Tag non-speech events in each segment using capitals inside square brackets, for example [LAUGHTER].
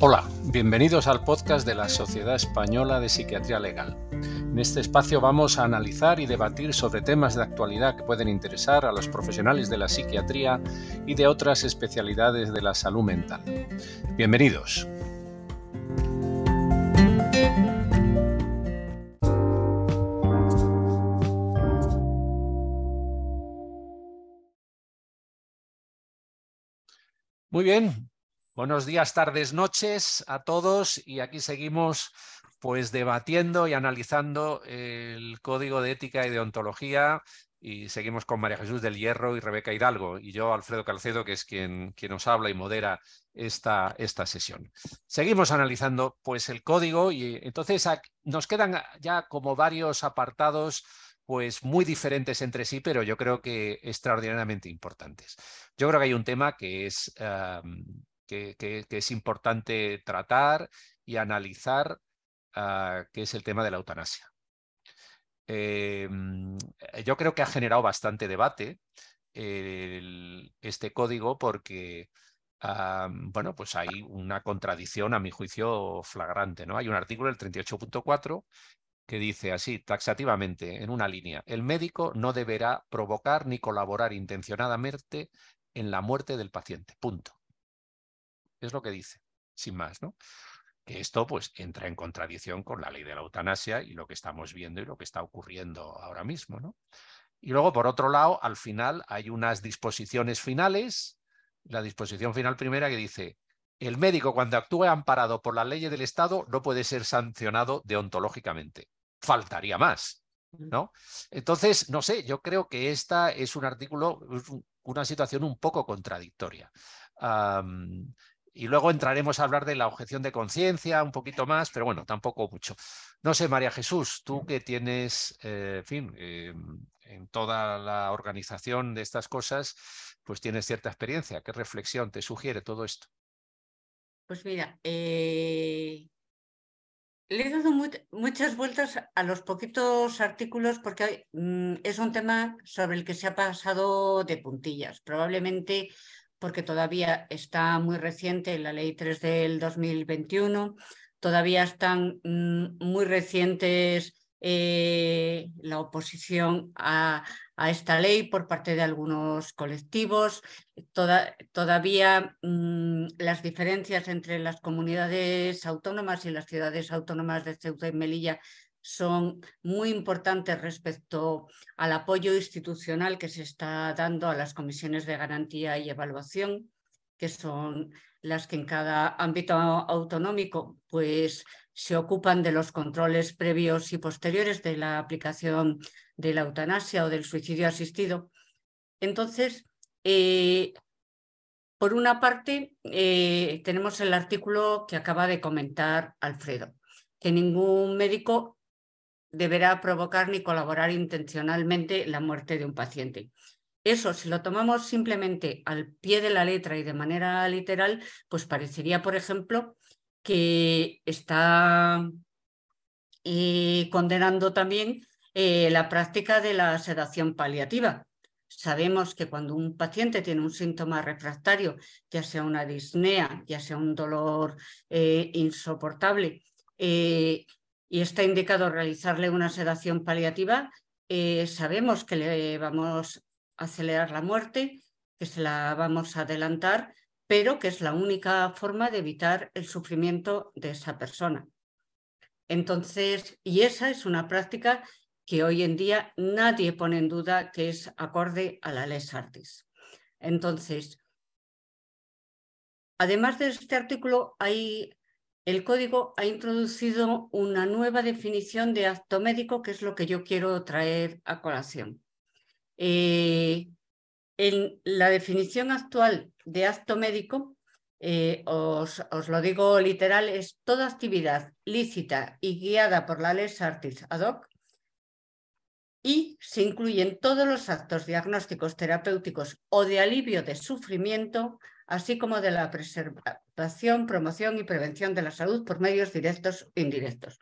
Hola, bienvenidos al podcast de la Sociedad Española de Psiquiatría Legal. En este espacio vamos a analizar y debatir sobre temas de actualidad que pueden interesar a los profesionales de la psiquiatría y de otras especialidades de la salud mental. Bienvenidos. Muy bien, buenos días, tardes, noches a todos y aquí seguimos pues debatiendo y analizando el código de ética y de ontología y seguimos con María Jesús del Hierro y Rebeca Hidalgo y yo, Alfredo Calcedo, que es quien, quien nos habla y modera esta, esta sesión. Seguimos analizando pues el código y entonces nos quedan ya como varios apartados pues muy diferentes entre sí, pero yo creo que extraordinariamente importantes. Yo creo que hay un tema que es, que, es importante tratar y analizar, ah, que es el tema de la eutanasia. Em, yo creo que ha generado bastante debate este código porque bueno, pues hay una contradicción, a mi juicio, flagrante. ¿no? Hay un artículo, el 38.4, que dice así, taxativamente, en una línea, el médico no deberá provocar ni colaborar intencionadamente en la muerte del paciente. Punto. Es lo que dice, sin más, ¿no? Que esto pues entra en contradicción con la ley de la eutanasia y lo que estamos viendo y lo que está ocurriendo ahora mismo, ¿no? Y luego, por otro lado, al final hay unas disposiciones finales, la disposición final primera que dice, el médico cuando actúe amparado por la ley del Estado no puede ser sancionado deontológicamente faltaría más. ¿no? Entonces, no sé, yo creo que esta es un artículo, una situación un poco contradictoria. Y luego entraremos a hablar de la objeción de conciencia un poquito más, pero bueno, tampoco mucho. No sé, María Jesús, tú que tienes, eh, en fin, em, en toda la organización de estas cosas, pues tienes cierta experiencia. ¿Qué reflexión te sugiere todo esto? Pues mira, eh, le he dado muchas vueltas a los poquitos artículos porque mm, es un tema sobre el que se ha pasado de puntillas. Probablemente porque todavía está muy reciente la ley 3 del 2021, todavía están mm, muy recientes eh, la oposición a, esta ley por parte de algunos colectivos. todavía mm, las diferencias entre las comunidades autónomas y las ciudades autónomas de Ceuta y Melilla son muy importantes respecto al apoyo institucional que se está dando a las comisiones de garantía y evaluación, que son las que en cada ámbito autonómico pues se ocupan de los controles previos y posteriores de la aplicación de la eutanasia o del suicidio asistido. Entonces, eh, por una parte, eh, tenemos el artículo que acaba de comentar Alfredo, que ningún médico deberá provocar ni colaborar intencionalmente la muerte de un paciente. Eso, si lo tomamos simplemente al pie de la letra y de manera literal, pues parecería, por ejemplo, que está eh, condenando también eh, la práctica de la sedación paliativa. Sabemos que cuando un paciente tiene un síntoma refractario, ya sea una disnea, ya sea un dolor eh, insoportable, y está indicado realizarle una sedación paliativa, sabemos que le vamos a acelerar la muerte, que se la vamos a adelantar pero que es la única forma de evitar el sufrimiento de esa persona. Entonces, y esa es una práctica que hoy en día nadie pone en duda que es acorde a la ley artis. Entonces, además de este artículo, hay, el código ha introducido una nueva definición de acto médico, que es lo que yo quiero traer a colación. Eh, en la definición actual de acto médico, eh, os, lo digo literal, es toda actividad lícita y guiada por la ley Artis ad hoc y se incluyen todos los actos diagnósticos terapéuticos o de alivio de sufrimiento, así como de la preservación, promoción y prevención de la salud por medios directos e indirectos.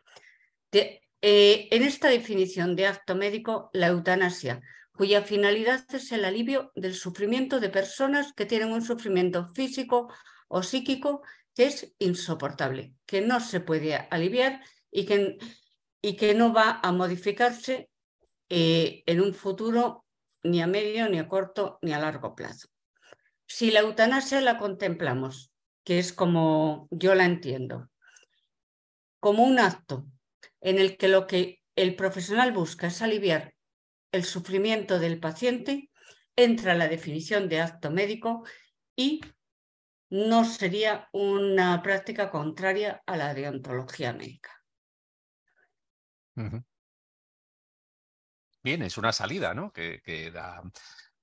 Eh, en esta definición de acto médico, la eutanasia cuya finalidad es el alivio del sufrimiento de personas que tienen un sufrimiento físico o psíquico que es insoportable, que no se puede aliviar y que, no va a modificarse eh, en un futuro ni a medio, ni a corto, ni a largo plazo. Si la eutanasia la contemplamos, que es como yo la entiendo, como un acto en el que lo que el profesional busca es aliviar el sufrimiento del paciente, entra la definición de acto médico y no sería una práctica contraria a la deontología médica. Bien, es una salida, ¿no? Que, que da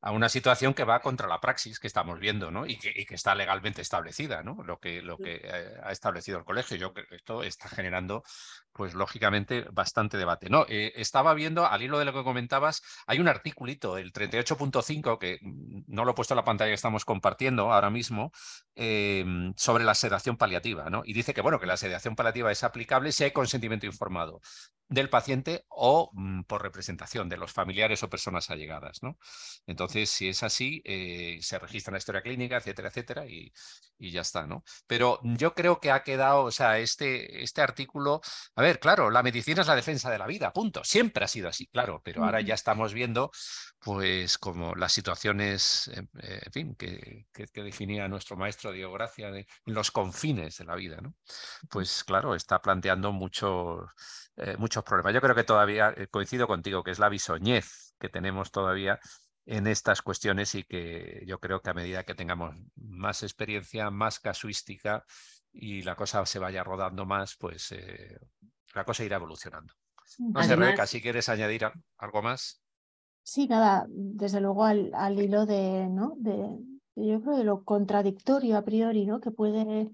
a una situación que va contra la praxis que estamos viendo ¿no? y, que, está legalmente establecida, ¿no? lo que, lo que eh, ha establecido el colegio. Yo creo que esto está generando, pues lógicamente, bastante debate. No, eh, estaba viendo, al hilo de lo que comentabas, hay un articulito, el 38.5, que no lo he puesto en la pantalla que estamos compartiendo ahora mismo, em, sobre la sedación paliativa. ¿no? Y dice que, bueno, que la sedación paliativa es aplicable si hay consentimiento informado del paciente o mm, por representación de los familiares o personas allegadas. ¿no? Entonces, si es así, eh, se registra en la historia clínica, etcétera, etcétera, y, y, ya está. ¿no? Pero yo creo que ha quedado, o sea, este, este artículo, a ver, claro, la medicina es la defensa de la vida, punto. Siempre ha sido así, claro, pero ahora ya estamos viendo, pues, como las situaciones, eh, en fin, que, que, definía nuestro maestro Diego Gracia, en los confines de la vida, ¿no? Pues, claro, está planteando muchos eh, muchos problemas. Yo creo que todavía eh, coincido contigo, que es la bisoñez que tenemos todavía en estas cuestiones y que yo creo que a medida que tengamos más experiencia, más casuística y la cosa se vaya rodando más, pues eh, la cosa irá evolucionando. No sé, Rebeca, si quieres añadir algo más. Sí, nada, desde luego al, hilo de, ¿no? de, yo creo de lo contradictorio a priori, ¿no? Que puede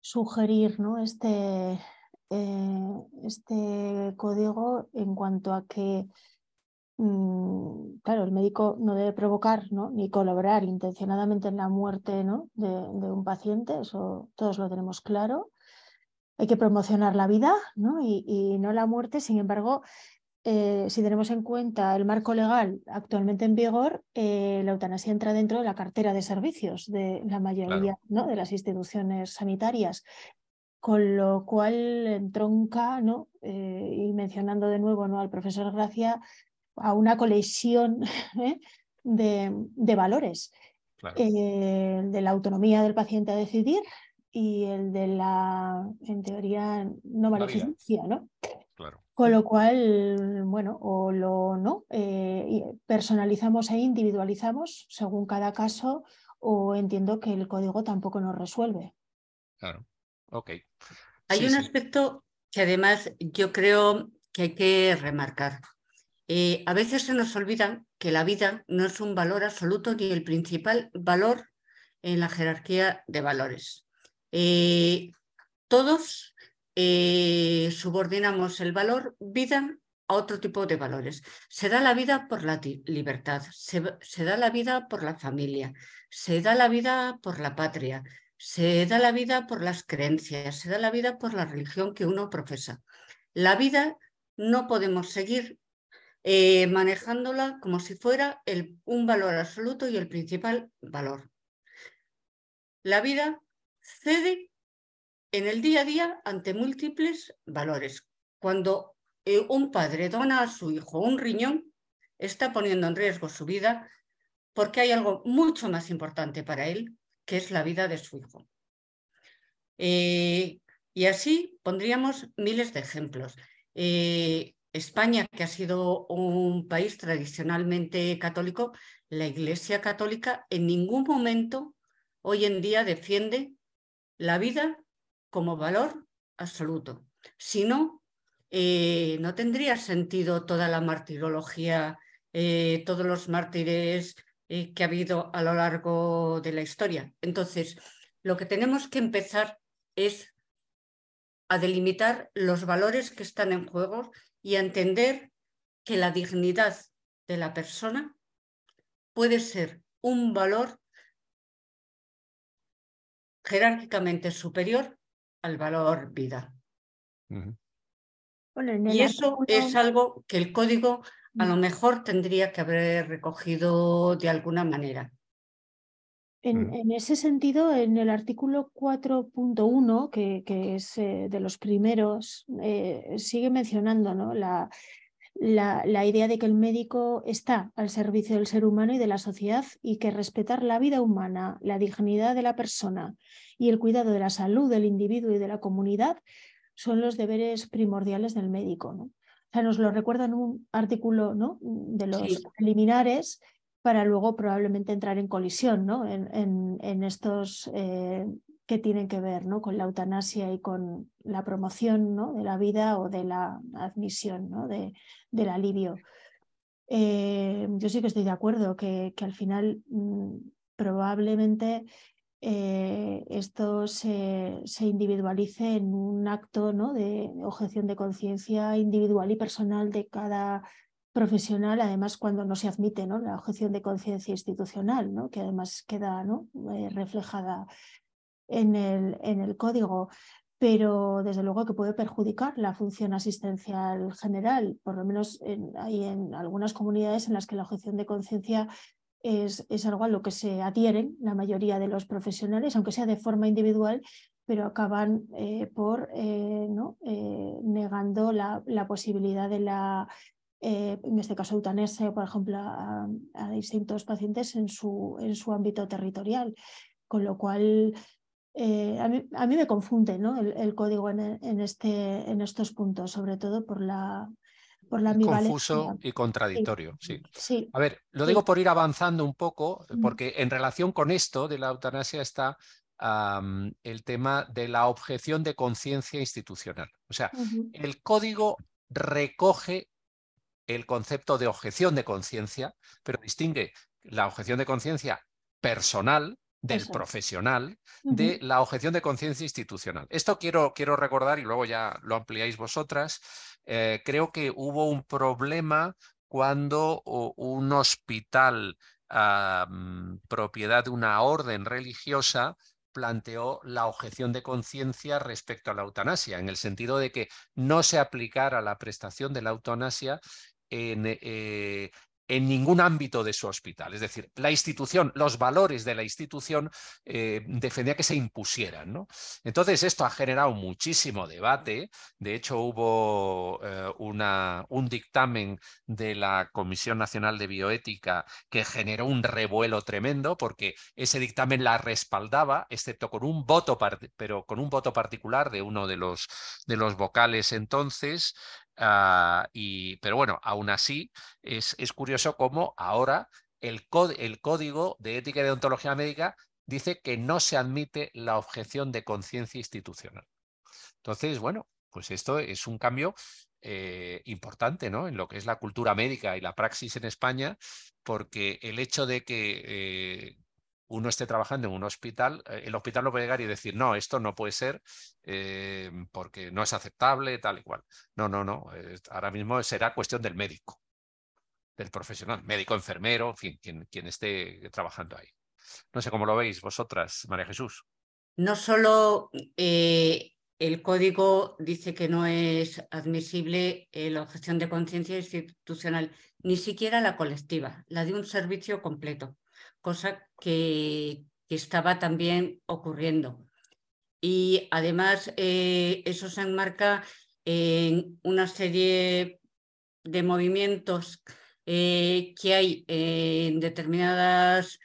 sugerir, ¿no? Este, eh, este código en cuanto a que, claro, el médico no debe provocar ¿no? ni colaborar intencionadamente en la muerte ¿no? de, un paciente, eso todos lo tenemos claro. Hay que promocionar la vida ¿no? Y, no la muerte, sin embargo, eh, si tenemos en cuenta el marco legal actualmente en vigor, eh, la eutanasia entra dentro de la cartera de servicios de la mayoría ¿no? de las instituciones sanitarias con lo cual entronca, ¿no? Eh, y mencionando de nuevo ¿no? al profesor Gracia, a una colección [LAUGHS] ¿eh? de, valores. Eh, el de la autonomía del paciente a decidir y el de la, en teoría, no maleficencia, ¿no? Con lo cual, bueno, o lo no, personalizamos e individualizamos según cada caso, o entiendo que el código tampoco nos resuelve. Claro. Ok. Hay un aspecto que además yo creo que hay que remarcar. Eh, a veces se nos olvida que la vida no es un valor absoluto ni el principal valor en la jerarquía de valores. Eh, todos eh, subordinamos el valor vida a otro tipo de valores. Se da la vida por la libertad, se da la vida por la familia, se da la vida por la patria, se da la vida por las creencias, se da la vida por la religión que uno profesa. La vida no podemos seguir eh, manejándola como si fuera un valor absoluto y el principal valor. La vida cede en el día a día ante múltiples valores. Cuando eh, un padre dona a su hijo un riñón, está poniendo en riesgo su vida porque hay algo mucho más importante para él, que es la vida de su hijo. Eh, y así pondríamos miles de ejemplos. España, que ha sido un país tradicionalmente católico, la Iglesia Católica en ningún momento hoy en día defiende la vida como valor absoluto. Si no, eh, no tendría sentido toda la martirología, todos los mártires eh, que ha habido a lo largo de la historia. Entonces, lo que tenemos que empezar es a delimitar los valores que están en juego y a entender que la dignidad de la persona puede ser un valor jerárquicamente superior al valor vida. y eso es algo que el código a lo mejor tendría que haber recogido de alguna manera. En, en, ese sentido, en el artículo 4.1, que, que, es eh, de los primeros, eh, sigue mencionando ¿no? la, la, la, idea de que el médico está al servicio del ser humano y de la sociedad y que respetar la vida humana, la dignidad de la persona y el cuidado de la salud del individuo y de la comunidad son los deberes primordiales del médico. ¿no? O sea, nos lo recuerda en un artículo ¿no? de los sí. preliminares para luego probablemente entrar en colisión ¿no? en, estos eh, que tienen que ver ¿no? con la eutanasia y con la promoción ¿no? de la vida o de la admisión ¿no? de, del alivio. Eh, yo sí que estoy de acuerdo que, al final mmm, probablemente eh, esto se, se, individualice en un acto ¿no? de objeción de conciencia individual y personal de cada profesional, además cuando no se admite ¿no? la objeción de conciencia institucional, ¿no? que además queda ¿no? eh, reflejada en el, en el código, pero desde luego que puede perjudicar la función asistencial general, por lo menos en, hay en algunas comunidades en las que la objeción de conciencia es, es, algo a lo que se adhieren la mayoría de los profesionales, aunque sea de forma individual, pero acaban eh, por eh, ¿no? negando la, la, posibilidad de la eh, en este caso eutanasia, por ejemplo, a, a, distintos pacientes en su, en su ámbito territorial. Con lo cual, eh, a, mí, a, mí, me confunde ¿no? el, el código en, en, este, en estos puntos, sobre todo por la, por la confuso y contradictorio, sí. sí. sí. A ver, lo digo por ir avanzando un poco, porque en relación con esto de la eutanasia está um, el tema de la objeción de conciencia institucional. O sea, uh -huh. el código recoge el concepto de objeción de conciencia, pero distingue la objeción de conciencia personal del Eso. profesional uh -huh. de la objeción de conciencia institucional. Esto quiero, quiero recordar y luego ya lo ampliáis vosotras. Eh, creo que hubo un problema cuando un hospital uh, propiedad de una orden religiosa planteó la objeción de conciencia respecto a la eutanasia, en el sentido de que no se aplicara la prestación de la eutanasia en, eh, en ningún ámbito de su hospital. Es decir, la institución, los valores de la institución eh, defendía que se impusieran. Entonces, esto ha generado muchísimo debate. De hecho, hubo eh, un dictamen de la Comisión Nacional de Bioética que generó un revuelo tremendo porque ese dictamen la respaldaba, excepto con un voto, pero con un voto particular de uno de los, de los vocales entonces, Uh, y, pero bueno, aún así es, es curioso cómo ahora el, el, código de ética y deontología médica dice que no se admite la objeción de conciencia institucional. Entonces, bueno, pues esto es un cambio eh, importante ¿no? en lo que es la cultura médica y la praxis en España, porque el hecho de que eh, uno esté trabajando en un hospital, eh, el hospital no puede llegar y decir, no, esto no puede ser eh, porque no es aceptable, tal y cual. No, no, no. Ahora mismo será cuestión del médico, del profesional, médico, enfermero, en fin, quien, quien esté trabajando ahí. No sé cómo lo veis vosotras, María Jesús. No solo eh, el código dice que no es admisible eh, la objeción de conciencia institucional, ni siquiera la colectiva, la de un servicio completo cosa que, estaba también ocurriendo. Y además eh, eso se enmarca en una serie de movimientos eh, que hay en determinadas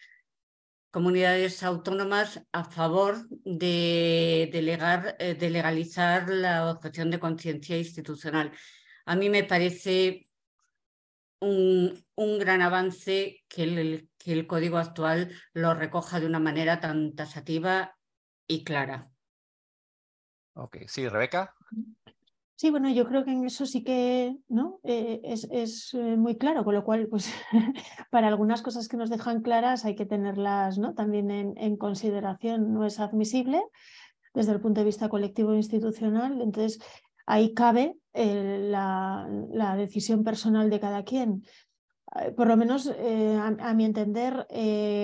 comunidades autónomas a favor de, delegar, eh, de legalizar la objeción de conciencia institucional. A mí me parece un, un gran avance que el, que el código actual lo recoja de una manera tan tasativa y clara. Ok, sí, Rebeca. Sí, bueno, yo creo que en eso sí que ¿no? Eh, es, es eh, muy claro, con lo cual, pues [LAUGHS] para algunas cosas que nos dejan claras hay que tenerlas ¿no? también en, en consideración. No es admisible desde el punto de vista colectivo e institucional, entonces ahí cabe eh, la, decisión personal de cada quien. Eh, por lo menos, eh, a, mi entender,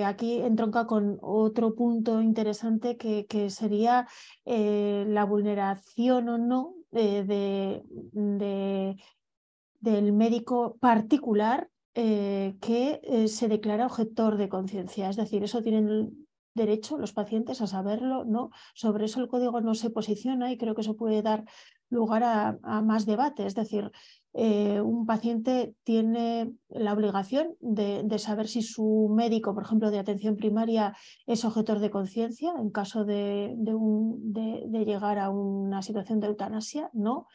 aquí entronca con otro punto interesante que, que sería la vulneración o no de, de, del médico particular que se declara objetor de conciencia. Es decir, eso tienen derecho los pacientes a saberlo, ¿no? Sobre eso el código no se posiciona y creo que eso puede dar lugar a, más debate. Es decir, eh, un paciente tiene la obligación de, saber si su médico, por ejemplo, de atención primaria, es objetor de conciencia en caso de, de, llegar a una situación de eutanasia, ¿no?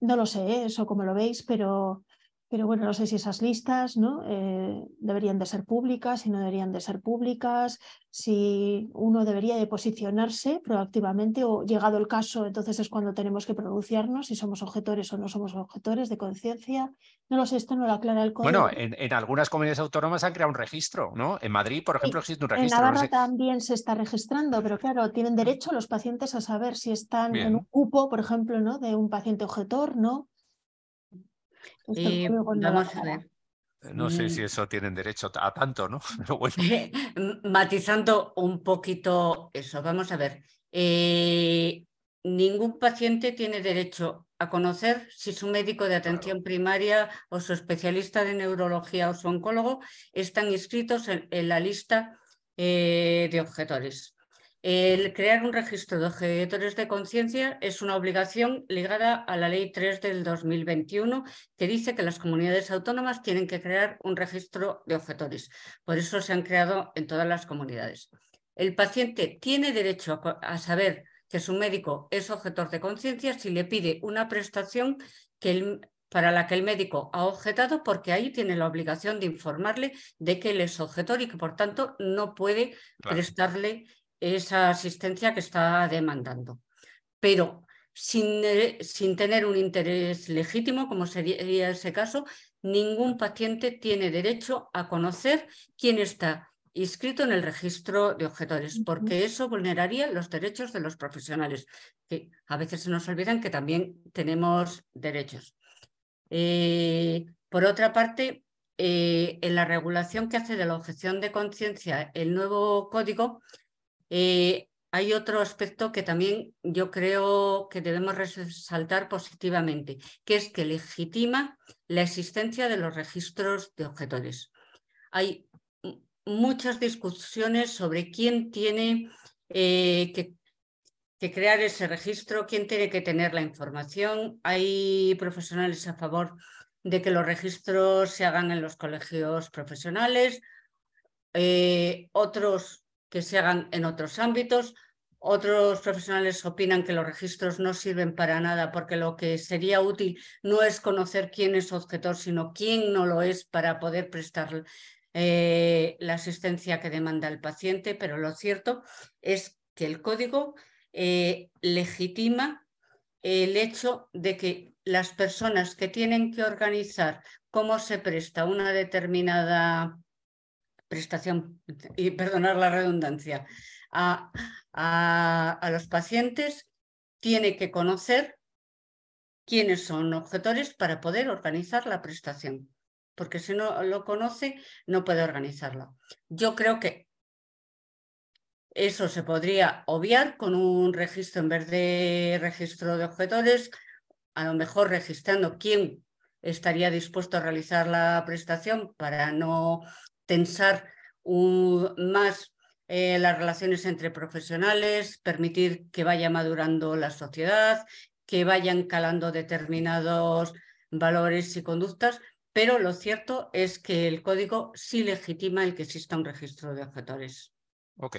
No lo sé, ¿eh? eso como lo veis, pero pero bueno, no sé si esas listas ¿no? Eh, deberían de ser públicas, si no deberían de ser públicas, si uno debería de posicionarse proactivamente o llegado el caso, entonces es cuando tenemos que pronunciarnos si somos objetores o no somos objetores de conciencia. No lo sé, esto no lo aclara el código. Bueno, en, algunas comunidades autónomas han creado un registro, ¿no? En Madrid, por ejemplo, existe un registro. En Navarra también se está registrando, pero claro, tienen derecho los pacientes a saber si están en un cupo, por ejemplo, ¿no? de un paciente objetor, ¿no? Eh, vamos a ver. Eh, no sé si mm. eso tienen derecho a tanto, ¿no? [LAUGHS] Matizando un poquito eso, vamos a ver. Eh, ningún paciente tiene derecho a conocer si su médico de atención primaria o su especialista de neurología o su oncólogo están inscritos en, la lista de objetores. El crear un registro de objetores de conciencia es una obligación ligada a la Ley 3 del 2021 que dice que las comunidades autónomas tienen que crear un registro de objetores. Por eso se han creado en todas las comunidades. El paciente tiene derecho a saber que su médico es objetor de conciencia si le pide una prestación para la que el médico ha objetado porque ahí tiene la obligación de informarle de que él es objetor y que por tanto no puede prestarle esa asistencia que está demandando. Pero sin, eh, sin, tener un interés legítimo, como sería ese caso, ningún paciente tiene derecho a conocer quién está inscrito en el registro de objetores, porque eso vulneraría los derechos de los profesionales, que a veces se nos olvidan que también tenemos derechos. Eh, por otra parte, eh, en la regulación que hace de la objeción de conciencia el nuevo código, eh, hay otro aspecto que también yo creo que debemos resaltar positivamente, que es que legitima la existencia de los registros de objetores. Hay muchas discusiones sobre quién tiene eh, que, crear ese registro, quién tiene que tener la información. Hay profesionales a favor de que los registros se hagan en los colegios profesionales, eh, otros que se hagan en otros ámbitos. Otros profesionales opinan que los registros no sirven para nada porque lo que sería útil no es conocer quién es objetor, sino quién no lo es para poder prestar eh, la asistencia que demanda el paciente. Pero lo cierto es que el código eh, legitima el hecho de que las personas que tienen que organizar cómo se presta una determinada prestación, y perdonar la redundancia, a, a, los pacientes, tiene que conocer quiénes son objetores para poder organizar la prestación, porque si no lo conoce, no puede organizarla. Yo creo que eso se podría obviar con un registro en vez de registro de objetores, a lo mejor registrando quién estaría dispuesto a realizar la prestación para no tensar más eh, las relaciones entre profesionales, permitir que vaya madurando la sociedad, que vayan calando determinados valores y conductas, pero lo cierto es que el código sí legitima el que exista un registro de objetores. Ok,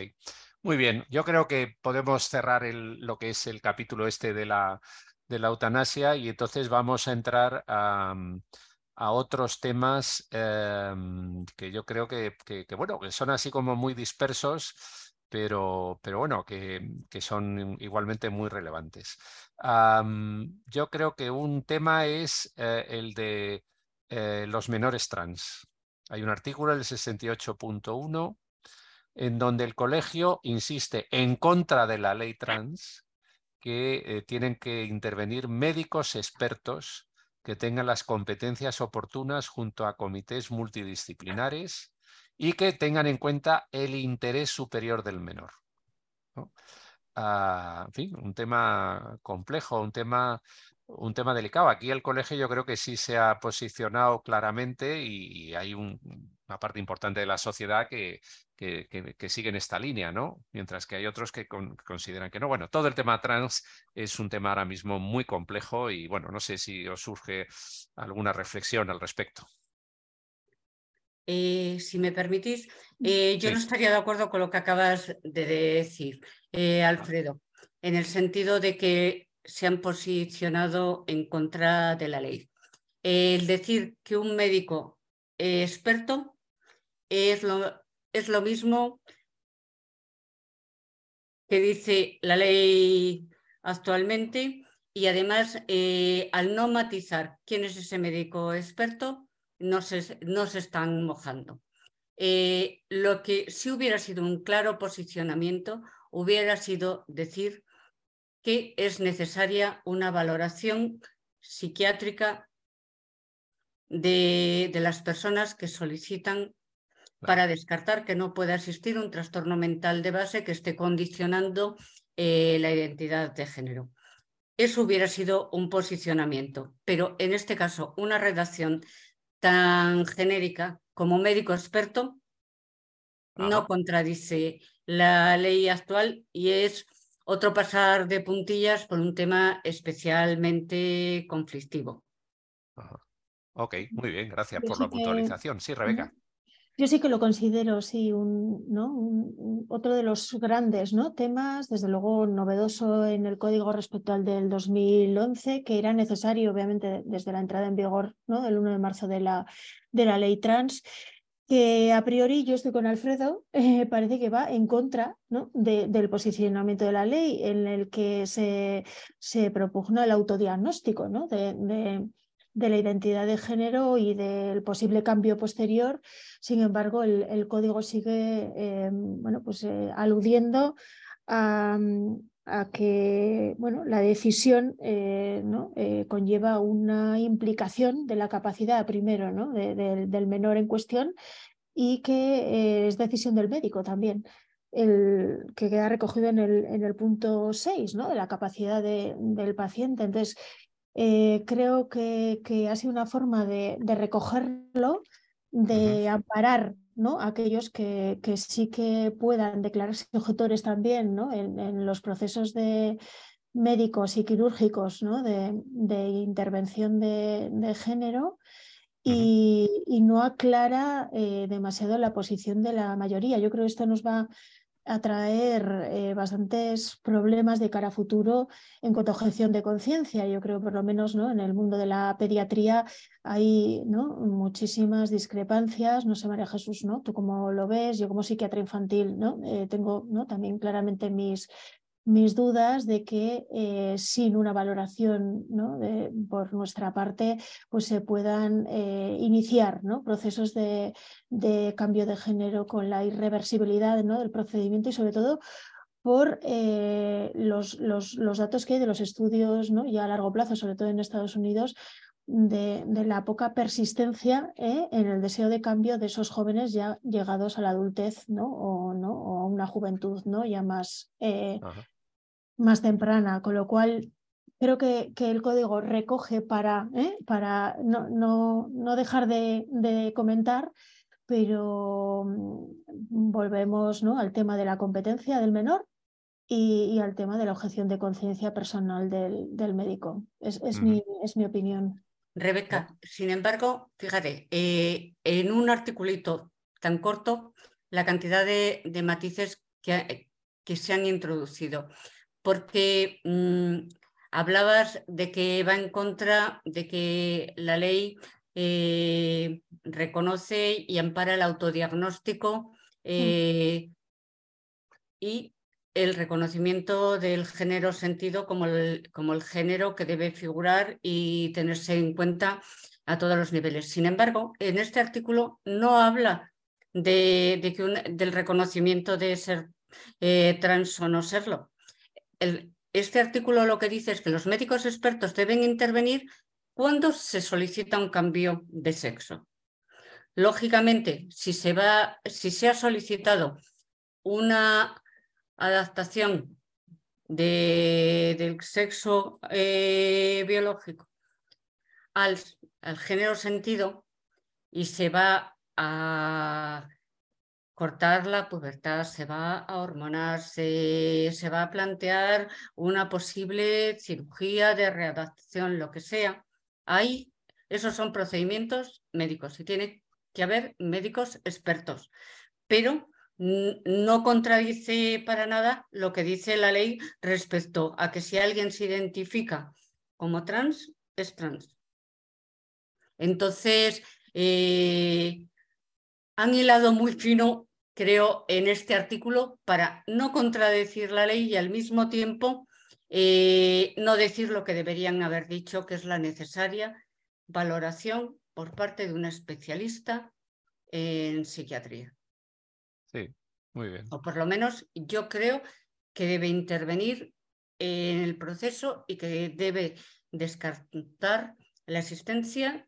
muy bien. Yo creo que podemos cerrar lo que es el capítulo este de la, de la eutanasia y entonces vamos a entrar a a otros temas em, que yo creo que, bueno, que son así como muy dispersos, pero, pero bueno, que, que son igualmente muy relevantes. yo creo que un tema es eh, el de eh, los menores trans. Hay un artículo, el 68.1, en donde el colegio insiste en contra de la ley trans que eh, tienen que intervenir médicos expertos que tengan las competencias oportunas junto a comités multidisciplinares y que tengan en cuenta el interés superior del menor. Ah, en fin, un tema complejo, un tema, un tema delicado. Aquí el colegio yo creo que sí se ha posicionado claramente y hay una parte importante de la sociedad que, que, siguen esta línea, ¿no? Mientras que hay otros que consideran que no. Bueno, todo el tema trans es un tema ahora mismo muy complejo y bueno, no sé si os surge alguna reflexión al respecto. Eh, si me permitís, eh, yo no estaría de acuerdo con lo que acabas de decir, eh, Alfredo, en el sentido de que se han posicionado en contra de la ley. El decir que un médico experto es lo, es lo mismo que dice la ley actualmente y además eh, al no matizar quién es ese médico experto, no se, no se están mojando. Eh, lo que sí hubiera sido un claro posicionamiento hubiera sido decir que es necesaria una valoración psiquiátrica de, de las personas que solicitan para descartar que no pueda existir un trastorno mental de base que esté condicionando eh, la identidad de género. Eso hubiera sido un posicionamiento, pero en este caso una redacción tan genérica como médico experto no contradice la ley actual y es otro pasar de puntillas por un tema especialmente conflictivo. Ok, muy bien, gracias por la puntualización. Sí, Rebeca. Yo sí que lo considero, sí, un, otro de los grandes temas, desde luego novedoso en el código respecto al del 2011, que era necesario, obviamente, desde la entrada en vigor ¿no? del 1 de marzo de la, ley trans, que a priori yo estoy con Alfredo, eh, parece que va en contra del posicionamiento de la ley, en el que se, se propugna el autodiagnóstico ¿no? de la identidad de género y del posible cambio posterior. Sin embargo, el, código sigue eh, bueno, pues, eh, aludiendo a, que bueno, la decisión eh, ¿no? conlleva una implicación de la capacidad primero ¿no? del menor en cuestión y que es decisión del médico también. El, que queda recogido en el, en el punto 6, ¿no? de la capacidad del paciente. Entonces, eh, creo que, ha sido una forma de, recogerlo, de amparar ¿no? aquellos que, sí que puedan declararse objetores también ¿no? en, los procesos de médicos y quirúrgicos ¿no? de, intervención de, género. Y, no aclara eh, demasiado la posición de la mayoría. Yo creo que esto nos va a traer eh, bastantes problemas de cara a futuro en cuanto a objeción de conciencia. Yo creo, por lo menos, ¿no? en el mundo de la pediatría hay ¿no? muchísimas discrepancias. No sé, María Jesús, ¿no? Tú cómo lo ves, yo como psiquiatra infantil, ¿no? Eh, tengo ¿no? también claramente mis mis dudas de que eh, sin una valoración ¿no? por nuestra parte pues se puedan eh, iniciar ¿no? procesos de, de, cambio de género con la irreversibilidad ¿no? del procedimiento y sobre todo por eh, los, los, datos que hay de los estudios ya a largo plazo, sobre todo en Estados Unidos, de, de la poca persistencia en el deseo de cambio de esos jóvenes ya llegados a la adultez ¿no? O, ¿no? o a una juventud ¿no? ya más más temprana, con lo cual creo que, que el código recoge para, ¿eh? para no, no, no, dejar de, comentar, pero mm, volvemos ¿no? al tema de la competencia del menor y, al tema de la objeción de conciencia personal del, del médico. Es, es, mi, es mi opinión. Rebeca, sin embargo, fíjate, eh, en un articulito tan corto, la cantidad de, de matices que, que se han introducido porque mm, hablabas de que va en contra de que la ley eh, reconoce y ampara el autodiagnóstico eh, y el reconocimiento del género sentido como el, como el género que debe figurar y tenerse en cuenta a todos los niveles. Sin embargo, en este artículo no habla de, que del reconocimiento de ser eh, trans o no serlo este artículo lo que dice es que los médicos expertos deben intervenir cuando se solicita un cambio de sexo. Lógicamente, si se, ha solicitado una adaptación del sexo eh, biológico al género sentido y se va a cortar la pubertad, se va a hormonar, se, va a plantear una posible cirugía de readaptación, lo que sea. Ahí, esos son procedimientos médicos y tiene que haber médicos expertos, pero no contradice para nada lo que dice la ley respecto a que si alguien se identifica como trans, es trans. Entonces, eh, han hilado muy fino creo, en este artículo para no contradecir la ley y al mismo tiempo eh, no decir lo que deberían haber dicho, que es la necesaria valoración por parte de un especialista en psiquiatría. Sí, muy bien. O por lo menos yo creo que debe intervenir en el proceso y que debe descartar la existencia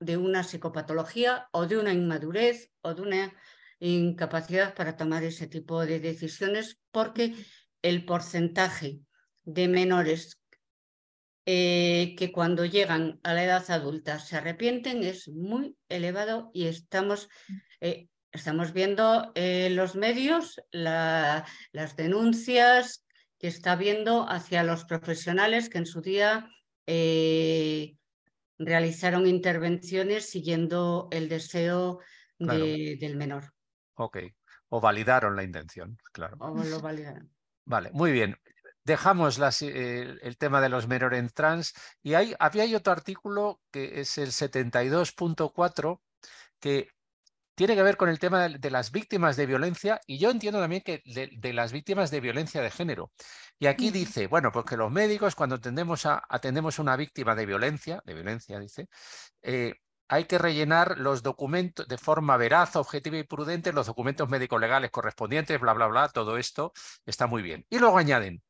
de una psicopatología o de una inmadurez o de una incapacidad para tomar ese tipo de decisiones porque el porcentaje de menores eh, que cuando llegan a la edad adulta se arrepienten es muy elevado y estamos, eh, estamos viendo en los medios las denuncias que está habiendo hacia los profesionales que en su día eh, realizaron intervenciones siguiendo el deseo del menor. Ok. O validaron la intención, claro. O lo validaron. Vale, muy bien. Dejamos el, tema de los menores trans y hay, había otro artículo que es el 72.4 que tiene que ver con el tema de, las víctimas de violencia y yo entiendo también que de, las víctimas de violencia de género. Y aquí dice, bueno, porque los médicos cuando atendemos a, atendemos a una víctima de violencia, de violencia dice, eh, hay que rellenar los documentos de forma veraz, objetiva y prudente, los documentos médico-legales correspondientes, bla, bla, bla, todo esto está muy bien. Y luego añaden,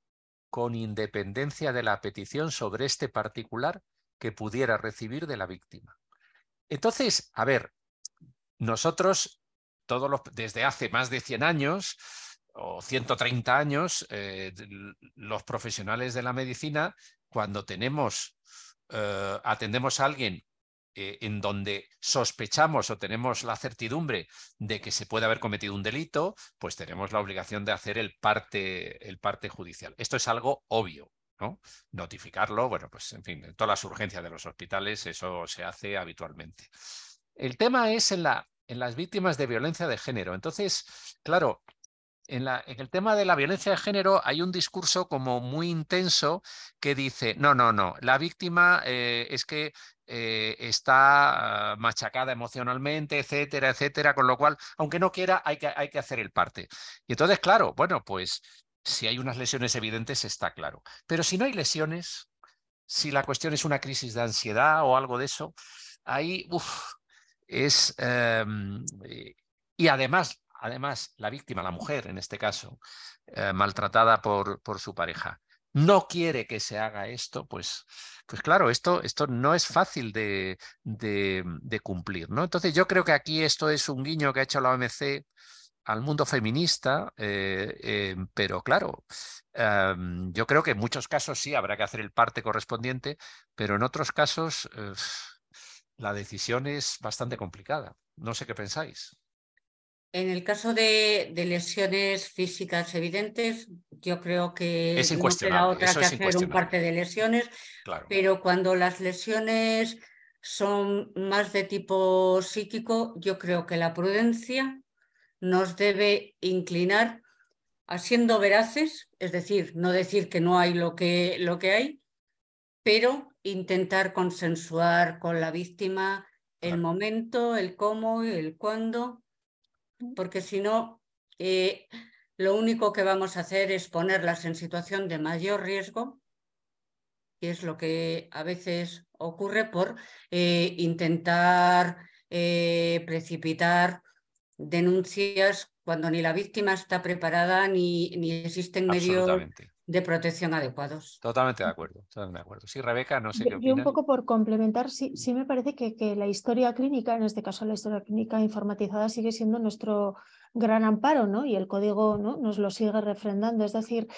con independencia de la petición sobre este particular que pudiera recibir de la víctima. Entonces, a ver, nosotros, todos desde hace más de 100 años o 130 años, eh, los profesionales de la medicina, cuando tenemos, eh, atendemos a alguien eh, en donde sospechamos o tenemos la certidumbre de que se puede haber cometido un delito, pues tenemos la obligación de hacer el parte, el parte judicial. Esto es algo obvio. ¿no? Notificarlo, bueno, pues en fin, en todas las urgencias de los hospitales eso se hace habitualmente. El tema es en, la, en las víctimas de violencia de género. Entonces, claro, en, la, en, el tema de la violencia de género hay un discurso como muy intenso que dice, no, no, no, la víctima eh, es que eh, está machacada emocionalmente, etcétera, etcétera, con lo cual, aunque no quiera, hay que, hay que hacer el parte. Y entonces, claro, bueno, pues si hay unas lesiones evidentes, está claro. Pero si no hay lesiones, si la cuestión es una crisis de ansiedad o algo de eso, ahí es... Em, eh, y además, además, la víctima, la mujer en este caso, eh, maltratada por, por, su pareja, no quiere que se haga esto, pues, pues claro, esto, esto no es fácil de, de, cumplir. ¿no? Entonces yo creo que aquí esto es un guiño que ha hecho la OMC al mundo feminista, eh, eh, pero claro, em, yo creo que en muchos casos sí habrá que hacer el parte correspondiente, pero en otros casos la decisión es bastante complicada. No sé qué pensáis. En el caso de, lesiones físicas evidentes, yo creo que es no queda otra que hacer un parte de lesiones, pero cuando las lesiones son más de tipo psíquico, yo creo que la prudencia nos debe inclinar a siendo veraces, es decir, no decir que no hay lo que, lo que hay, pero intentar consensuar con la víctima el momento, el cómo, el cuándo porque si no, eh, lo único que vamos a hacer es ponerlas en situación de mayor riesgo, que es lo que a veces ocurre por eh, intentar eh, precipitar denuncias cuando ni la víctima está preparada ni, ni existen medios de protección adecuados. Totalmente de acuerdo, totalmente de acuerdo. Sí, Rebeca, no sé qué opinas. un poco por complementar, sí, sí me parece que, que, la historia clínica, en este caso la historia clínica informatizada, sigue siendo nuestro gran amparo, ¿no? Y el código ¿no? nos lo sigue refrendando. Es decir,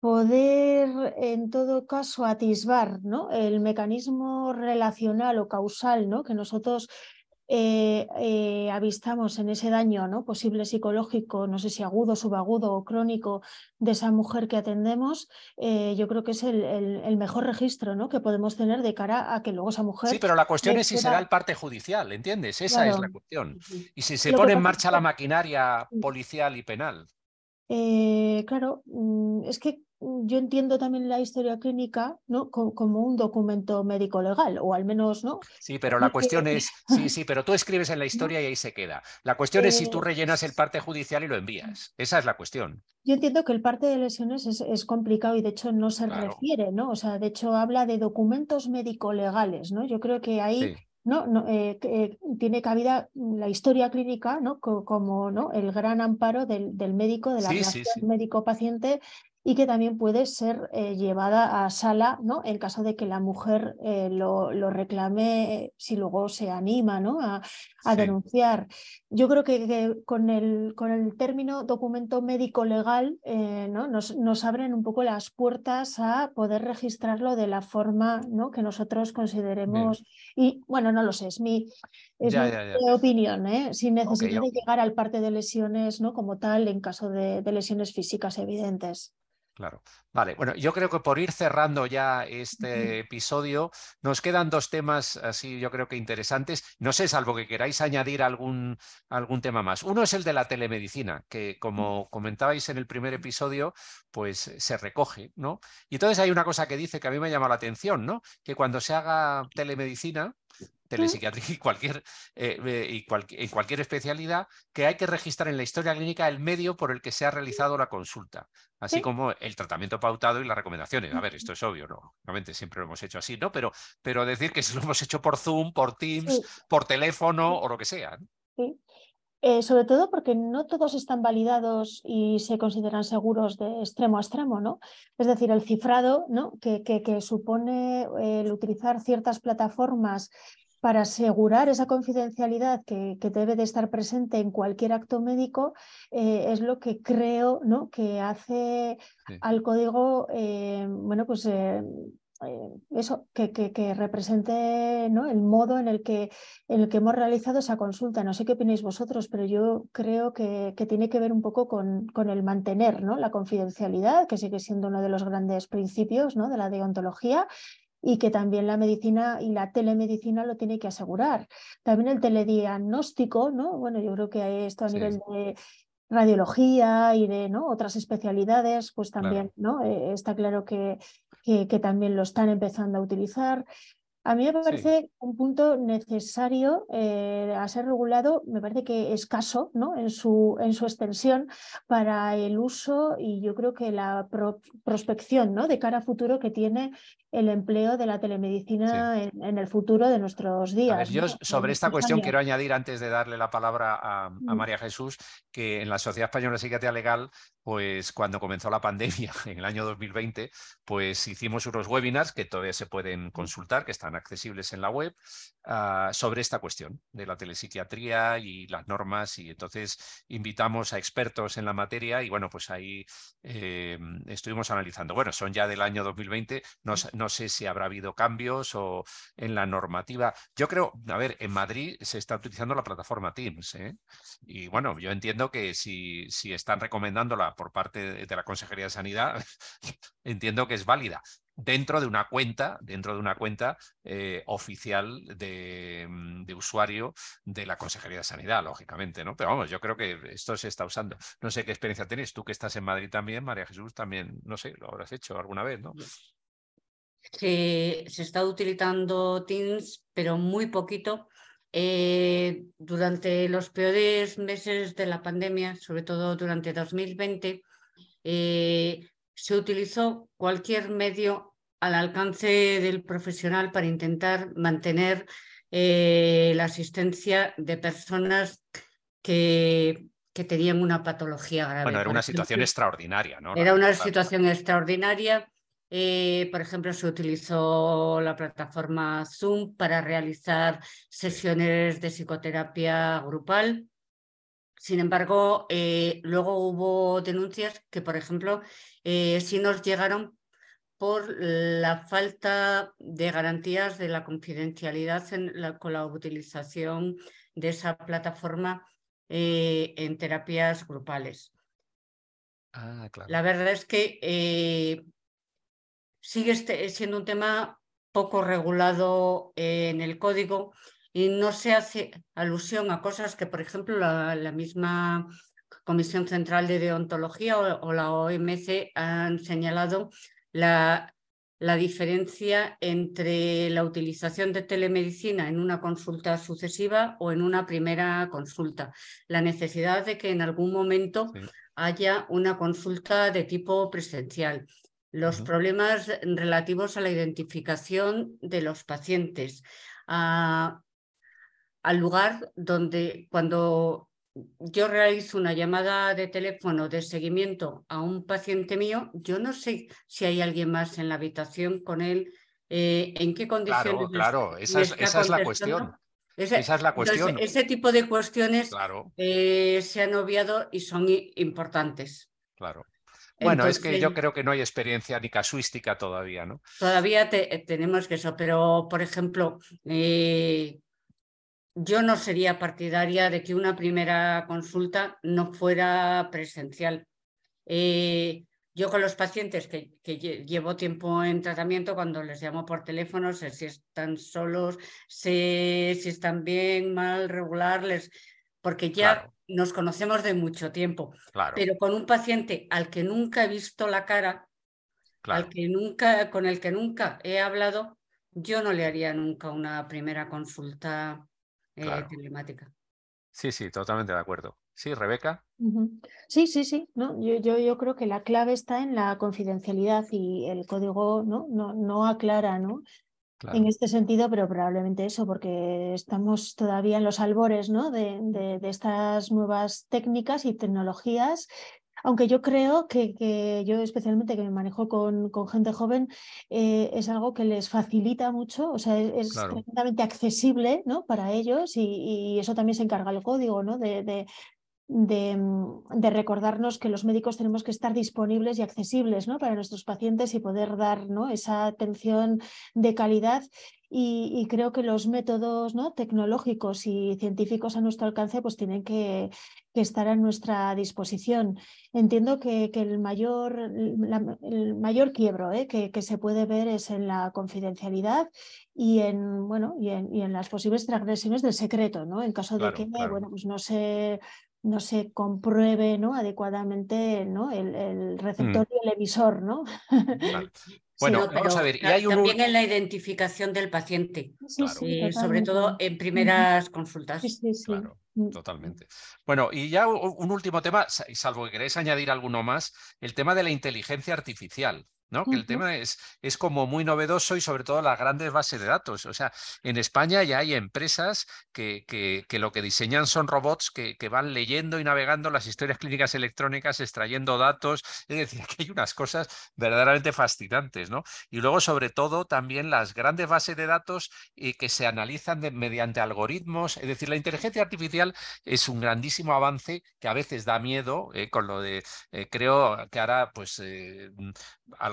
poder en todo caso atisbar ¿no? el mecanismo relacional o causal ¿no? que nosotros eh, eh, avistamos en ese daño ¿no? posible psicológico, no sé si agudo, subagudo o crónico de esa mujer que atendemos, eh, yo creo que es el, mejor registro ¿no? que podemos tener de cara a que luego esa mujer... Sí, pero la cuestión es si será el parte judicial, ¿entiendes? Esa es la cuestión. Y si se pone en marcha la maquinaria policial y penal. Claro, mm, es que yo entiendo también la historia clínica ¿no? como, un documento médico legal, o al menos, ¿no? Sí, pero la cuestión es, [LAUGHS] sí, sí, pero tú escribes en la historia y ahí se queda. La cuestión es si tú eh, rellenas el parte judicial y lo envías. Esa es la cuestión. Yo entiendo que el parte de lesiones es, complicado y de hecho no se refiere, ¿no? O sea, de hecho habla de documentos médico-legales, ¿no? Yo creo que ahí ¿no? no eh, eh, tiene cabida la historia clínica ¿no? como ¿no? el gran amparo del, médico, de la relación médico-paciente y que también puede ser eh, llevada a sala ¿no? en caso de que la mujer lo, lo, reclame, si luego se anima ¿no? a, a denunciar. Yo creo que, con, el, con, el, término documento médico legal eh, ¿no? nos, nos, abren un poco las puertas a poder registrarlo de la forma ¿no? que nosotros consideremos. Y bueno, no lo sé, es mi, es mi opinión, sin necesidad de llegar al parte de lesiones ¿no? como tal en caso de, de lesiones físicas evidentes. Claro. Vale, bueno, yo creo que por ir cerrando ya este episodio, nos quedan dos temas así, yo creo que interesantes. No sé, salvo que queráis añadir algún, algún tema más. Uno es el de la telemedicina, que como comentabais en el primer episodio, pues se recoge, ¿no? Y entonces hay una cosa que dice que a mí me llama la atención, ¿no? Que cuando se haga telemedicina, telepsiquiatría y cualquier, eh, y en cualquier especialidad, que hay que registrar en la historia clínica el medio por el que se ha realizado la consulta, así como el tratamiento pautado y las recomendaciones. A ver, esto es obvio, ¿no? Obviamente siempre lo hemos hecho así, ¿no? Pero, pero decir que si [LAUGHS] lo hemos hecho por Zoom, por Teams, por teléfono o lo que sea. Eh, sobre todo porque no todos están validados y se consideran seguros de extremo a extremo, ¿no? Es decir, el cifrado, ¿no? Que, que, supone el utilizar ciertas plataformas para asegurar esa confidencialidad que, debe de estar presente en cualquier acto médico, eh, es lo que creo ¿no? que hace al código, eh, bueno, pues eh, eso, que, que, represente ¿no? el modo en el, que, en el que hemos realizado esa consulta. No sé qué opináis vosotros, pero yo creo que, tiene que ver un poco con, con el mantener ¿no? la confidencialidad, que sigue siendo uno de los grandes principios ¿no? de la deontología, y que también la medicina y la telemedicina lo tiene que asegurar. También el telediagnóstico, ¿no? Bueno, yo creo que esto a nivel de radiología y de ¿no? otras especialidades, pues también ¿no? Eh, está claro que, que, que, también lo están empezando a utilizar. A mí me parece un punto necesario eh, a ser regulado, me parece que escaso ¿no? en, su, en su extensión para el uso y yo creo que la prospección ¿no? de cara a futuro que tiene el empleo de la telemedicina en, el futuro de nuestros días. yo sobre esta cuestión quiero añadir antes de darle la palabra a, mm. María Jesús que en la Sociedad Española de Psiquiatría Legal pues cuando comenzó la pandemia [LAUGHS] en el año 2020, pues hicimos unos webinars que todavía se pueden consultar, que están accesibles en la web, ah, sobre esta cuestión de la telepsiquiatría y las normas. Y entonces invitamos a expertos en la materia y bueno, pues ahí eh, estuvimos analizando. Bueno, son ya del año 2020, no, no, sé si habrá habido cambios o en la normativa. Yo creo, a ver, en Madrid se está utilizando la plataforma Teams. ¿eh? Y bueno, yo entiendo que si, si están recomendándola por parte de la Consejería de Sanidad, [LAUGHS] entiendo que es válida dentro de una cuenta, dentro de una cuenta eh, oficial mm, de, usuario de la Consejería de Sanidad, lógicamente, ¿no? Pero vamos, yo creo que esto se está usando. No sé qué experiencia tienes, tú que estás en Madrid también, María Jesús, también, no sé, lo habrás hecho alguna vez, ¿no? Se, se está utilizando Teams, pero muy poquito eh, durante los peores meses de la pandemia, sobre todo durante 2020, eh, se utilizó cualquier medio al alcance del profesional para intentar mantener eh, la asistencia de personas que, que, tenían una patología grave. Bueno, era una situación extraordinaria, ¿no? Era una situación extraordinaria eh, por ejemplo, se utilizó la plataforma Zoom para realizar sesiones de psicoterapia grupal. Sin embargo, eh, luego hubo denuncias que, por ejemplo, eh, sí nos llegaron por la falta de garantías de la confidencialidad con la utilización de esa plataforma en terapias grupales. Ah, claro. La verdad es que sigue este, siendo un tema poco regulado en el código y no se hace alusión a cosas que, por ejemplo, la, misma Comisión Central de Deontología o, la OMC han señalado la, la diferencia entre la utilización de telemedicina en una consulta sucesiva o en una primera consulta. La necesidad de que en algún momento haya una consulta de tipo presencial. Los problemas relativos a la identificación de los pacientes, al lugar donde cuando yo realizo una llamada de teléfono de seguimiento a un paciente mío, yo no sé si hay alguien más en la habitación con él, eh, en qué condiciones. Claro, claro, esa, es, la cuestión. Esa es la cuestión. ese tipo de cuestiones eh, se han obviado y son importantes. Claro. Bueno, es que yo creo que no hay experiencia ni casuística todavía, ¿no? Todavía tenemos que eso, pero por ejemplo, eh, yo no sería partidaria de que una primera consulta no fuera presencial. Eh, yo con los pacientes que, llevo tiempo en tratamiento, cuando les llamo por teléfono, sé si están solos, sé si están bien, mal, regular, porque ya nos conocemos de mucho tiempo. Pero con un paciente al que nunca he visto la cara, al que nunca, con el que nunca he hablado, yo no le haría nunca una primera consulta eh, telemática. Sí, sí, totalmente de acuerdo. Sí, Rebeca. Sí, sí, sí. ¿no? Yo, yo, yo, creo que la clave está en la confidencialidad y el código no, no, no aclara ¿no? En este sentido, pero probablemente eso, porque estamos todavía en los albores ¿no? de, de, de estas nuevas técnicas y tecnologías aunque yo creo que, que, yo especialmente que me manejo con, con gente joven, eh, es algo que les facilita mucho, o sea, es, tremendamente accesible ¿no? para ellos y, y, eso también se encarga el código, ¿no? de, de, Mm, de, recordarnos que los médicos tenemos que estar disponibles y accesibles ¿no? para nuestros pacientes y poder dar ¿no? esa atención de calidad. Y, creo que los métodos ¿no? tecnológicos y científicos a nuestro alcance pues tienen que, estar a nuestra disposición. Entiendo que, que el, mayor, el mayor quiebro ¿eh? que, que, se puede ver es en la confidencialidad y en, bueno, y en, y en las posibles transgresiones del secreto, ¿no? en caso de que bueno, pues no se no se compruebe ¿no? adecuadamente ¿no? El, el mm. receptor y el emisor, ¿no? [LAUGHS] Bueno, vamos a ver. También en la identificación del paciente, sobre todo en primeras consultas. Claro, mm. totalmente. Bueno, y ya un último tema, salvo que queréis añadir alguno más, el tema de la inteligencia artificial. ¿No? Que el tema es, es como muy novedoso y sobre todo las grandes bases de datos. O sea, en España ya hay empresas que, que, lo que diseñan son robots que, que, van leyendo y navegando las historias clínicas electrónicas, extrayendo datos. Es decir, [LAUGHS] que hay unas cosas verdaderamente fascinantes, ¿no? Y luego, sobre todo, también las grandes bases de datos eh, que se analizan mediante algoritmos. Es decir, la inteligencia artificial es un grandísimo avance que a veces da miedo eh, con lo de, eh, creo que ahora, pues,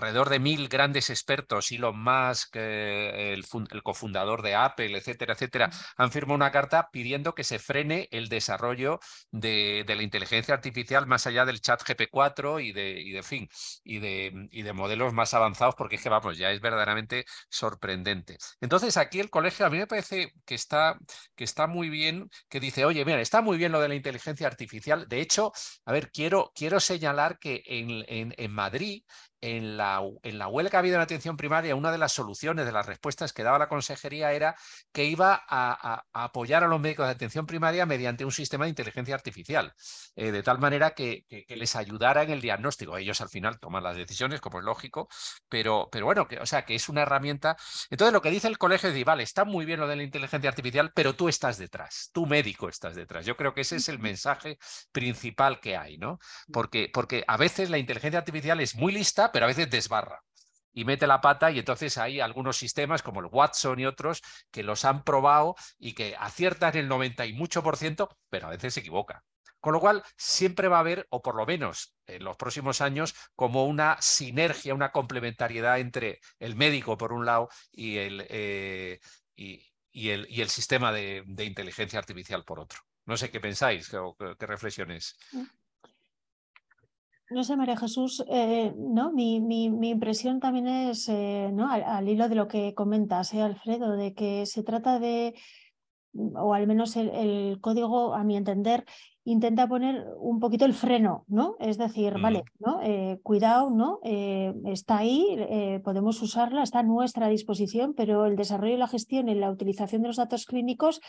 alrededor de mil grandes expertos, Elon Musk, el, el, cofundador de Apple, etcétera, etcétera, han firmado una carta pidiendo que se frene el desarrollo de, la inteligencia artificial más allá del chat GP4 y de, y de fin, y de, y de modelos más avanzados, porque es que, vamos, ya es verdaderamente sorprendente. Entonces, aquí el colegio a mí me parece que está, que está muy bien, que dice, oye, mira, está muy bien lo de la inteligencia artificial. De hecho, a ver, quiero, quiero señalar que en, en, en Madrid en la, en la huelga que ha habido en atención primaria, una de las soluciones, de las respuestas que daba la consejería era que iba a, apoyar a los médicos de atención primaria mediante un sistema de inteligencia artificial, eh, de tal manera que, les ayudara en el diagnóstico. Ellos al final toman las decisiones, como es lógico, pero, pero bueno, que, o sea, que es una herramienta. Entonces lo que dice el colegio es, vale, está muy bien lo de la inteligencia artificial, pero tú estás detrás, tú médico estás detrás. Yo creo que ese es el mensaje principal que hay, ¿no? Porque, porque a veces la inteligencia artificial es muy lista, pero a veces desbarra y mete la pata y entonces hay algunos sistemas como el Watson y otros que los han probado y que aciertan el 90 y mucho por ciento, pero a veces se equivoca Con lo cual, siempre va a haber, o por lo menos en los próximos años, como una sinergia, una complementariedad entre el médico, por un lado, y el, eh, y, el, y el sistema de, inteligencia artificial, por otro. No sé qué pensáis, qué, qué reflexiones. No sé, María Jesús, eh, ¿no? Mi, mi, mi, impresión también es, eh, ¿no? Al, hilo de lo que comentas, ¿eh, Alfredo, de que se trata de, o al menos el, código, a mi entender, intenta poner un poquito el freno, ¿no? Es decir, vale, ¿no? cuidado, ¿no? está ahí, podemos usarla, está a nuestra disposición, pero el desarrollo y la gestión y la utilización de los datos clínicos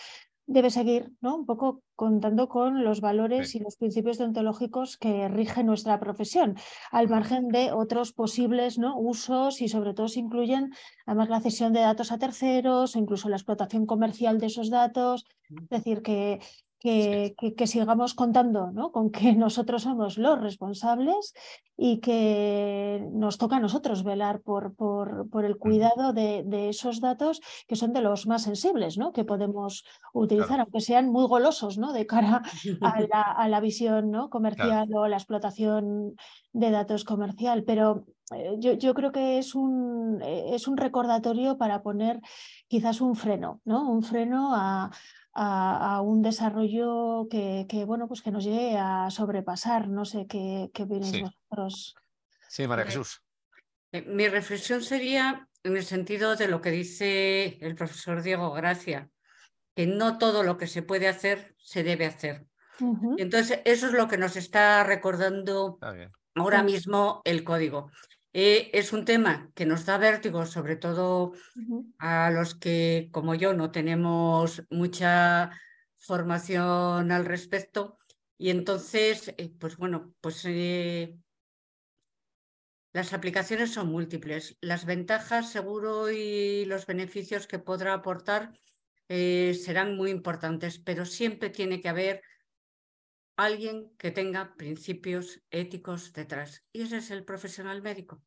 debe seguir ¿no? un poco contando con los valores y los principios deontológicos que rigen nuestra profesión, al margen de otros posibles ¿no? usos y sobre todo se incluyen además la cesión de datos a terceros o incluso la explotación comercial de esos datos. Es decir, que que, que, sigamos contando ¿no? con que [LAUGHS] nosotros somos los responsables y que nos toca a nosotros velar por, por, por el cuidado de, de, esos datos que son de los más sensibles ¿no? que podemos utilizar, aunque sean muy golosos ¿no? de cara [LAUGHS] a la, a la visión ¿no? comercial o la explotación de datos comercial. Pero eh, yo, yo, creo que es un, eh, es un recordatorio para poner quizás un freno, ¿no? un freno a a, un desarrollo que, que, bueno, pues que nos llegue a sobrepasar. No sé qué, qué opináis vosotros. Sí, María Jesús. Eh, mi reflexión sería en el sentido de lo que dice el profesor Diego Gracia, que no todo lo que se puede hacer se debe hacer. entonces, eso es lo que nos está recordando ahora mismo el código. Eh, es un tema que nos da vértigo, sobre todo a los que, como yo, no tenemos mucha formación al respecto. Y entonces, eh, pues bueno, pues eh, las aplicaciones son múltiples. Las ventajas, seguro, y los beneficios que podrá aportar serán muy importantes, pero siempre tiene que haber alguien que tenga principios éticos detrás. Y ese es el profesional médico.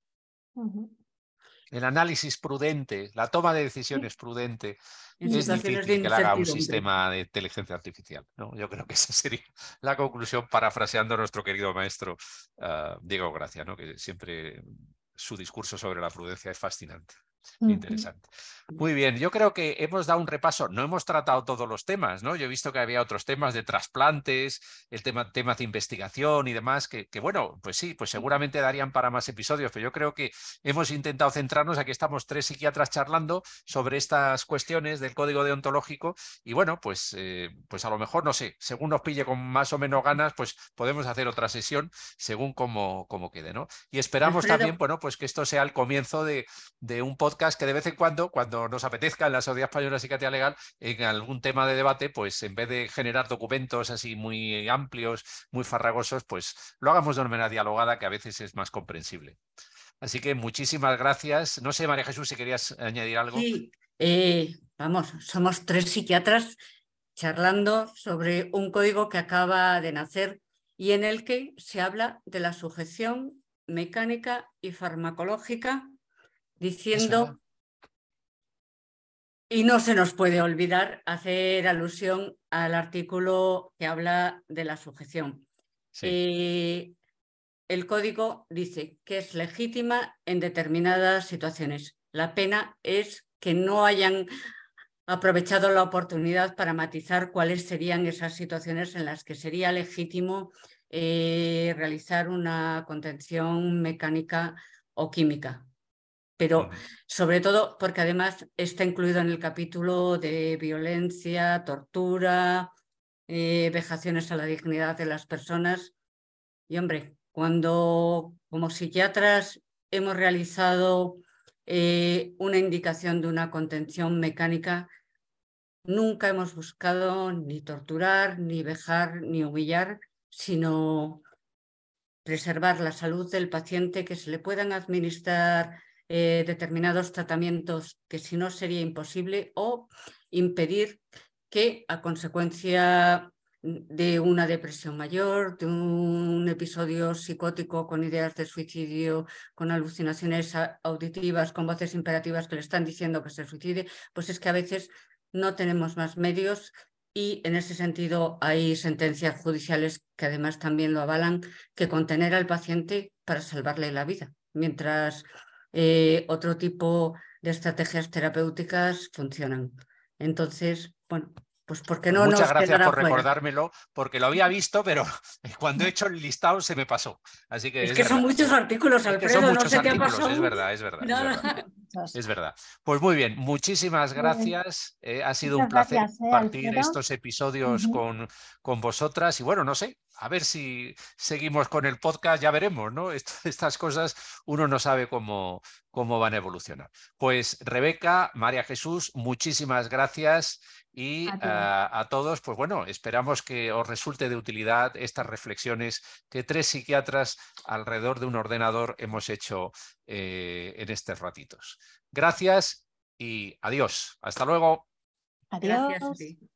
El análisis prudente, la toma de decisiones prudente, es difícil que le haga un sistema de inteligencia artificial. ¿no? Yo creo que [LAUGHS] esa sería la conclusión, parafraseando a nuestro querido maestro ah, Diego Gracia, ¿no? que siempre su discurso sobre la prudencia es fascinante. Interesante. Muy bien, yo creo que hemos dado un repaso, no hemos tratado todos los temas, ¿no? Yo he visto que había otros temas de trasplantes, el tema temas de investigación y demás, que, que, bueno, pues sí, pues seguramente darían para más episodios, pero yo creo que hemos intentado centrarnos, aquí estamos tres psiquiatras charlando sobre estas cuestiones del código deontológico y bueno, pues, eh, pues a lo mejor, no sé, según nos pille con más o menos ganas, pues podemos hacer otra sesión según cómo, cómo quede, ¿no? Y esperamos también, bueno, pues que esto sea el comienzo de, de un podcast que de vez en cuando, cuando nos apetezca en la Sociedad Española Psiquiatría Legal, en algún tema de debate, pues en vez de generar documentos así muy amplios, muy farragosos, pues lo hagamos de una manera dialogada que a veces es más comprensible. Así que muchísimas gracias. No sé, María Jesús, si querías añadir algo. Sí, eh, vamos, somos tres psiquiatras charlando sobre un código que acaba de nacer y en el que se habla de la sujeción mecánica y farmacológica diciendo, y no se nos puede olvidar hacer alusión al artículo que habla de la sujeción. Eh, el código dice que es legítima en determinadas situaciones. La pena es que no hayan aprovechado la oportunidad para matizar cuáles serían esas situaciones en las que sería legítimo eh, realizar una contención mecánica o química pero sobre todo porque además está incluido en el capítulo de violencia, tortura, eh, vejaciones a la dignidad de las personas. Y hombre, cuando como psiquiatras hemos realizado eh, una indicación de una contención mecánica, nunca hemos buscado ni torturar, ni vejar, ni humillar, sino preservar la salud del paciente, que se le puedan administrar eh, determinados tratamientos que si no sería imposible o impedir que a consecuencia de una depresión mayor, de un episodio psicótico con ideas de suicidio, con alucinaciones auditivas, con voces imperativas que le están diciendo que se suicide, pues es que a veces no tenemos más medios y en ese sentido hay sentencias judiciales que además también lo avalan, que contener al paciente para salvarle la vida, mientras eh, otro tipo de estrategias terapéuticas funcionan. Entonces, bueno, pues porque no Muchas gracias por recordármelo, porque lo había visto, pero [LAUGHS] cuando he hecho el listado se me pasó. Así que es, que son muchos artículos, Alfredo, son muchos artículos, Es verdad, es verdad. Es verdad. Pues muy bien, muchísimas gracias. Eh, ha sido un placer eh, compartir estos episodios con, con vosotras. Y bueno, no sé, a ver si seguimos con el podcast, ya veremos, ¿no? [LAUGHS] estas cosas uno no sabe cómo, cómo van a evolucionar. Pues Rebeca, María Jesús, muchísimas gracias. Y a, todos, pues bueno, esperamos que os resulte de utilidad estas reflexiones que tres psiquiatras alrededor de un ordenador hemos hecho eh, en estos ratitos. Gracias y adiós. Hasta luego. Adiós.